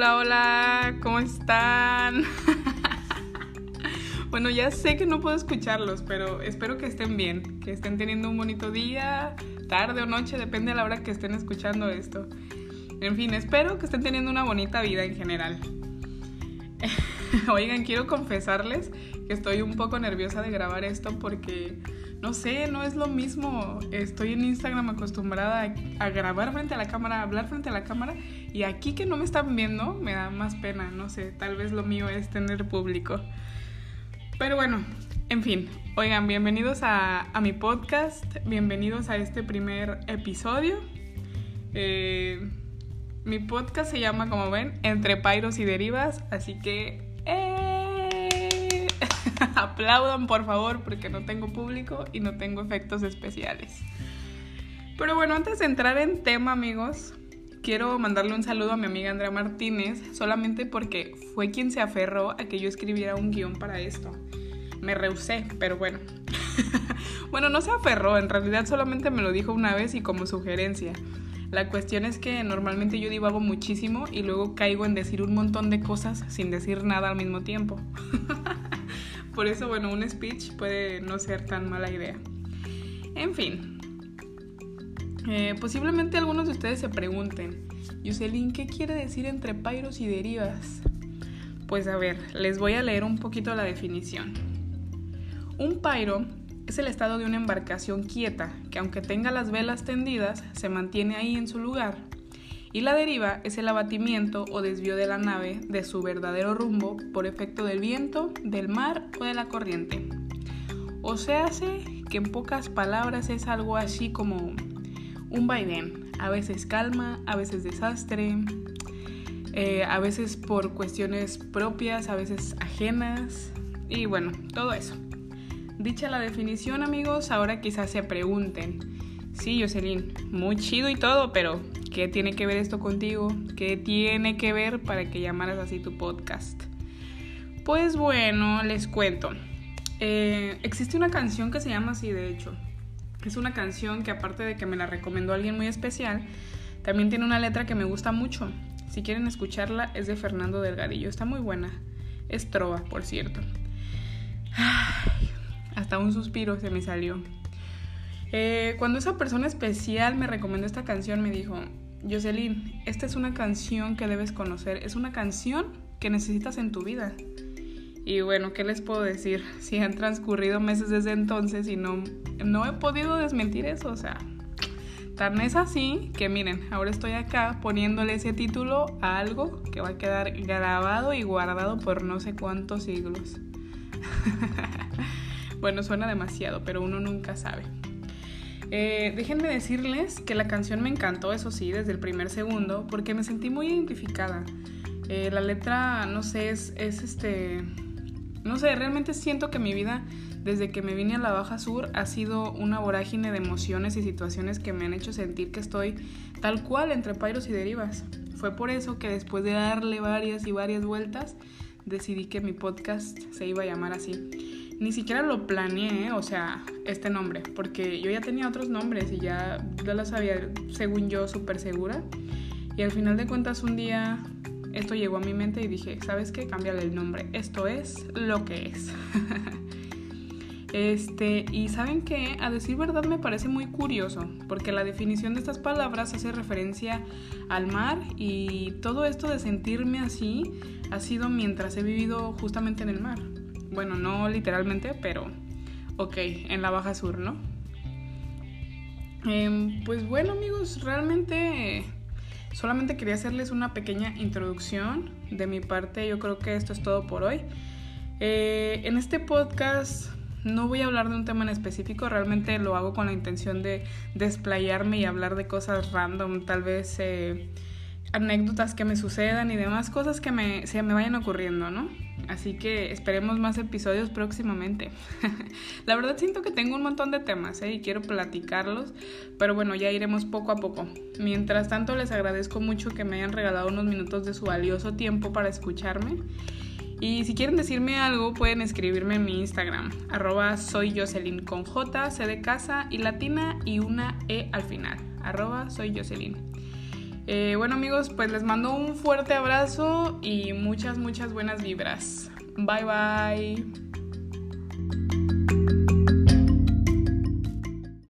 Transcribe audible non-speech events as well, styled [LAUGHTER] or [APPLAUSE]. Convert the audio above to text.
Hola, hola, ¿cómo están? [LAUGHS] bueno, ya sé que no puedo escucharlos, pero espero que estén bien, que estén teniendo un bonito día, tarde o noche, depende de la hora que estén escuchando esto. En fin, espero que estén teniendo una bonita vida en general. [LAUGHS] [LAUGHS] Oigan, quiero confesarles que estoy un poco nerviosa de grabar esto porque no sé, no es lo mismo. Estoy en Instagram acostumbrada a, grabar frente a la cámara, a hablar frente a la cámara y aquí que no me están viendo me da más pena, no sé, tal vez lo mío es tener público. Pero bueno, en fin, oigan, bienvenidos a, mi podcast, bienvenidos a este primer episodio. Eh, mi podcast se llama, como ven, Entre Pairos y Derivas, así que... [LAUGHS] Aplaudan por favor porque no tengo público y no tengo efectos especiales. Pero bueno, antes de entrar en tema amigos, quiero mandarle un saludo a mi amiga Andrea Martínez, solamente porque fue quien se aferró a que yo escribiera un guion para esto. Me rehusé, pero bueno. [LAUGHS] bueno, no se aferró, en realidad solamente me lo dijo una vez y como sugerencia. La cuestión es que normalmente yo divago muchísimo y luego caigo en decir un montón de cosas sin decir nada al mismo tiempo. [LAUGHS] Por eso, bueno, un speech puede no ser tan mala idea. En fin, eh, posiblemente algunos de ustedes se pregunten, Yuselin, ¿qué quiere decir entre pairos y derivas? Pues a ver, les voy a leer un poquito la definición. Un pairo es el estado de una embarcación quieta que aunque tenga las velas tendidas, se mantiene ahí en su lugar y la deriva es el abatimiento o desvío de la nave de su verdadero rumbo por efecto del viento, del mar o de la corriente. O se hace que en pocas palabras es algo así como un vaivén, a veces calma, a veces desastre, eh, a veces por cuestiones propias, a veces ajenas y bueno, todo eso. Dicha la definición amigos, ahora quizás se pregunten, sí Jocelyn, muy chido y todo, pero ¿Qué tiene que ver esto contigo? ¿Qué tiene que ver para que llamaras así tu podcast? Pues bueno, les cuento. Eh, existe una canción que se llama así, de hecho. Es una canción que aparte de que me la recomendó alguien muy especial, también tiene una letra que me gusta mucho. Si quieren escucharla, es de Fernando Delgadillo. Está muy buena. Es trova, por cierto. hasta un suspiro se me salió. Eh, cuando esa persona especial me recomendó esta canción, me dijo, Jocelyn, esta es una canción que debes conocer, es una canción que necesitas en tu vida. Y bueno, ¿qué les puedo decir? [LAUGHS] Si han transcurrido meses desde entonces y no, no he podido desmentir eso, o sea, tan es así que miren, ahora estoy acá poniéndole ese título a algo que va a quedar grabado y guardado por no sé cuántos siglos. [LAUGHS] bueno, suena demasiado, pero uno nunca sabe. Eh, déjenme decirles que la canción me encantó, eso sí, desde el primer segundo, porque me sentí muy identificada. Eh, la letra, no sé, es, es este... No sé, realmente siento que mi vida desde que me vine a la Baja Sur ha sido una vorágine de emociones y situaciones que me han hecho sentir que estoy tal cual entre pairos y derivas. Fue por eso que después de darle varias y varias vueltas, decidí que mi podcast se iba a llamar así ni siquiera lo planeé, o sea, este nombre, porque yo ya tenía otros nombres y ya, ya lo sabía, según yo, súper segura. Y al final de cuentas, un día esto llegó a mi mente y dije, ¿sabes qué? Cámbiale el nombre. Esto es lo que es. [LAUGHS] este, y saben que, a decir verdad, me parece muy curioso, porque la definición de estas palabras hace referencia al mar y todo esto de sentirme así ha sido mientras he vivido justamente en el mar. Bueno, no literalmente, pero ok, en la Baja Sur, ¿no? Em, pues bueno amigos, realmente solamente quería hacerles una pequeña introducción. De mi parte, yo creo que esto es todo por hoy. Eh, en este podcast no voy a hablar de un tema en específico, realmente lo hago con la intención de desplayarme y hablar de cosas random, tal vez eh, anécdotas que me sucedan y demás cosas que me, se me vayan ocurriendo, ¿no? Así que esperemos más episodios próximamente. [LAUGHS] la verdad siento que tengo un montón de temas ¿eh? y quiero platicarlos, pero bueno, ya iremos poco a poco. Mientras tanto, les agradezco mucho que me hayan regalado unos minutos de su valioso tiempo para escucharme. Y si quieren decirme algo, pueden escribirme en mi Instagram, arroba soy Jocelyn con J, C de casa y latina y una E al final, arroba soy Jocelyn. Eh, bueno amigos, pues les mando un fuerte abrazo y muchas, muchas buenas vibras. Bye bye.